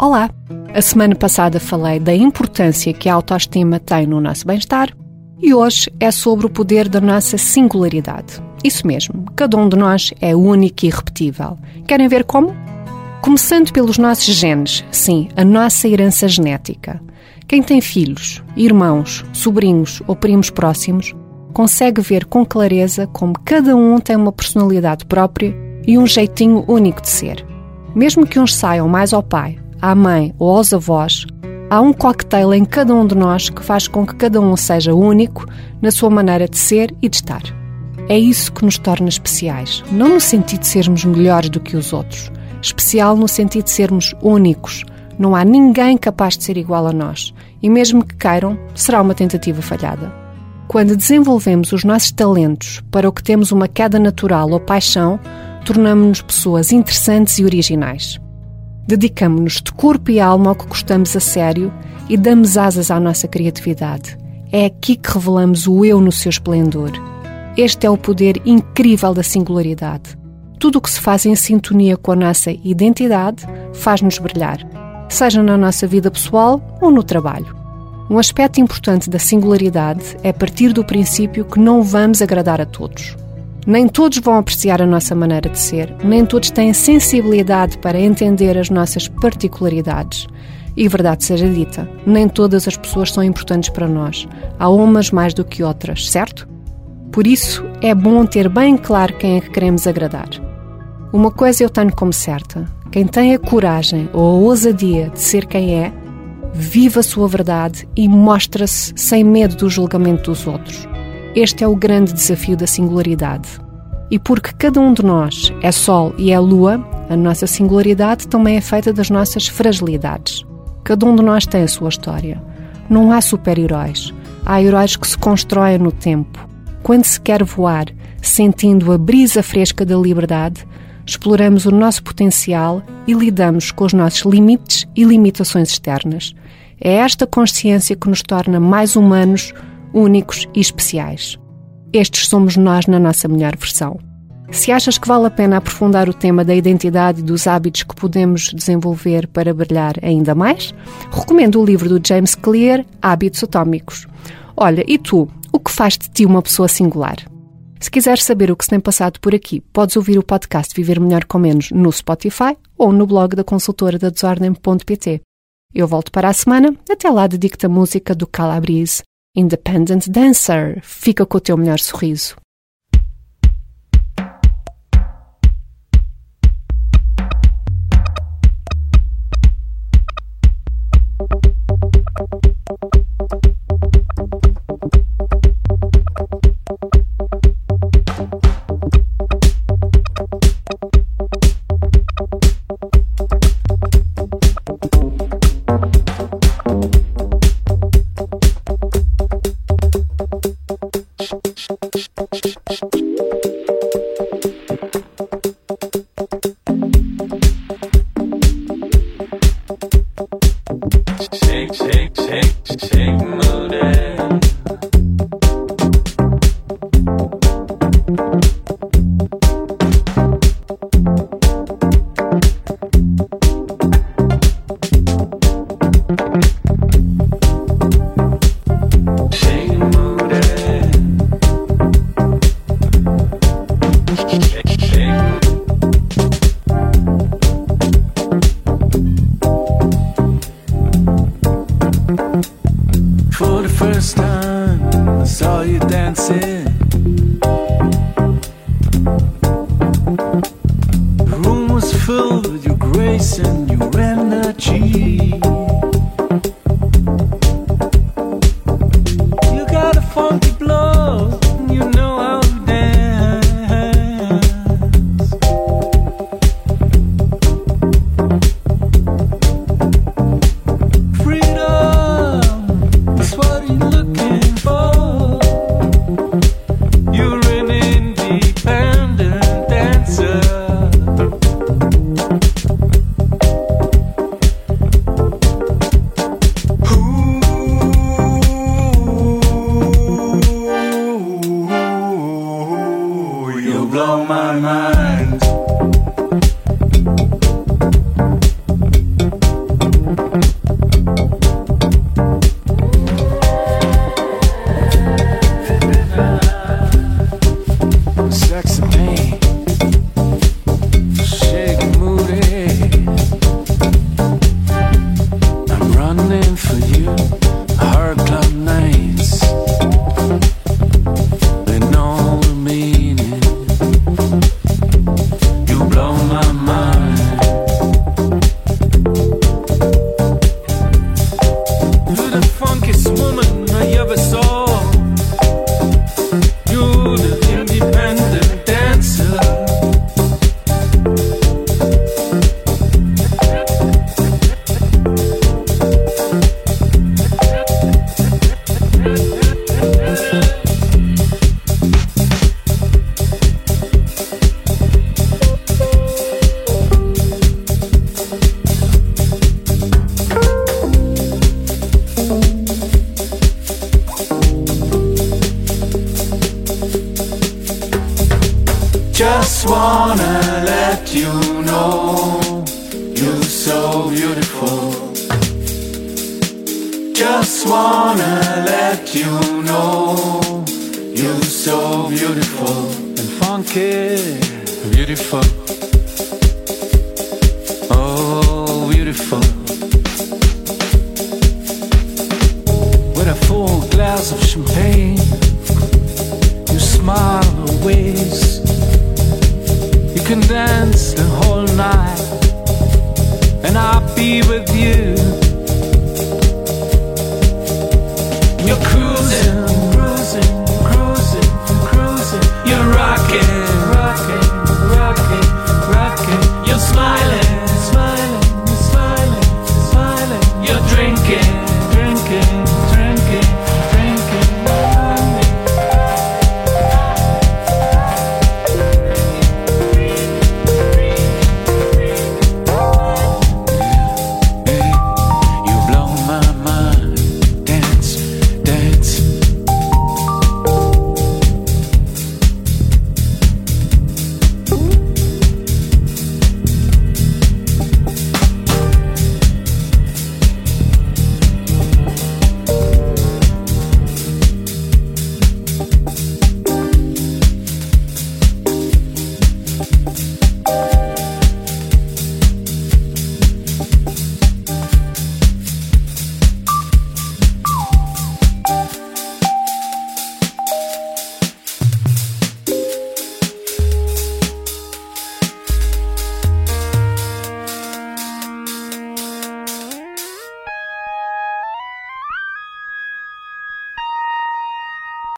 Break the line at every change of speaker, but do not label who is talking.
Olá! A semana passada falei da importância que a autoestima tem no nosso bem-estar e hoje é sobre o poder da nossa singularidade. Isso mesmo, cada um de nós é único e irrepetível. Querem ver como? Começando pelos nossos genes, sim, a nossa herança genética. Quem tem filhos, irmãos, sobrinhos ou primos próximos consegue ver com clareza como cada um tem uma personalidade própria e um jeitinho único de ser. Mesmo que uns saiam mais ao pai à mãe ou aos avós, há um cocktail em cada um de nós que faz com que cada um seja único na sua maneira de ser e de estar. É isso que nos torna especiais, não no sentido de sermos melhores do que os outros, especial no sentido de sermos únicos. Não há ninguém capaz de ser igual a nós, e mesmo que queiram, será uma tentativa falhada. Quando desenvolvemos os nossos talentos para o que temos uma queda natural ou paixão, tornamos-nos pessoas interessantes e originais. Dedicamos-nos de corpo e alma ao que gostamos a sério e damos asas à nossa criatividade. É aqui que revelamos o eu no seu esplendor. Este é o poder incrível da singularidade. Tudo o que se faz em sintonia com a nossa identidade faz-nos brilhar, seja na nossa vida pessoal ou no trabalho. Um aspecto importante da singularidade é partir do princípio que não vamos agradar a todos. Nem todos vão apreciar a nossa maneira de ser, nem todos têm sensibilidade para entender as nossas particularidades. E verdade seja dita, nem todas as pessoas são importantes para nós. Há umas mais do que outras, certo? Por isso, é bom ter bem claro quem é que queremos agradar. Uma coisa eu tenho como certa: quem tem a coragem ou a ousadia de ser quem é, vive a sua verdade e mostra-se sem medo do julgamento dos outros. Este é o grande desafio da singularidade. E porque cada um de nós é Sol e é Lua, a nossa singularidade também é feita das nossas fragilidades. Cada um de nós tem a sua história. Não há super-heróis. Há heróis que se constroem no tempo. Quando se quer voar, sentindo a brisa fresca da liberdade, exploramos o nosso potencial e lidamos com os nossos limites e limitações externas. É esta consciência que nos torna mais humanos únicos e especiais. Estes somos nós na nossa melhor versão. Se achas que vale a pena aprofundar o tema da identidade e dos hábitos que podemos desenvolver para brilhar ainda mais, recomendo o livro do James Clear, Hábitos Atômicos. Olha, e tu, o que faz de ti uma pessoa singular? Se quiseres saber o que se tem passado por aqui, podes ouvir o podcast Viver Melhor com Menos no Spotify ou no blog da consultora da desordem.pt. Eu volto para a semana. Até lá, dedico-te a música do Calabrese Independent Dancer. Fica com o teu melhor sorriso.
Take my For the first time, I saw you dancing. The room was filled with your grace and your energy. Wanna let you know you're so beautiful. Just wanna let you know you're so beautiful and funky, beautiful. Oh, beautiful. With a full glass of champagne,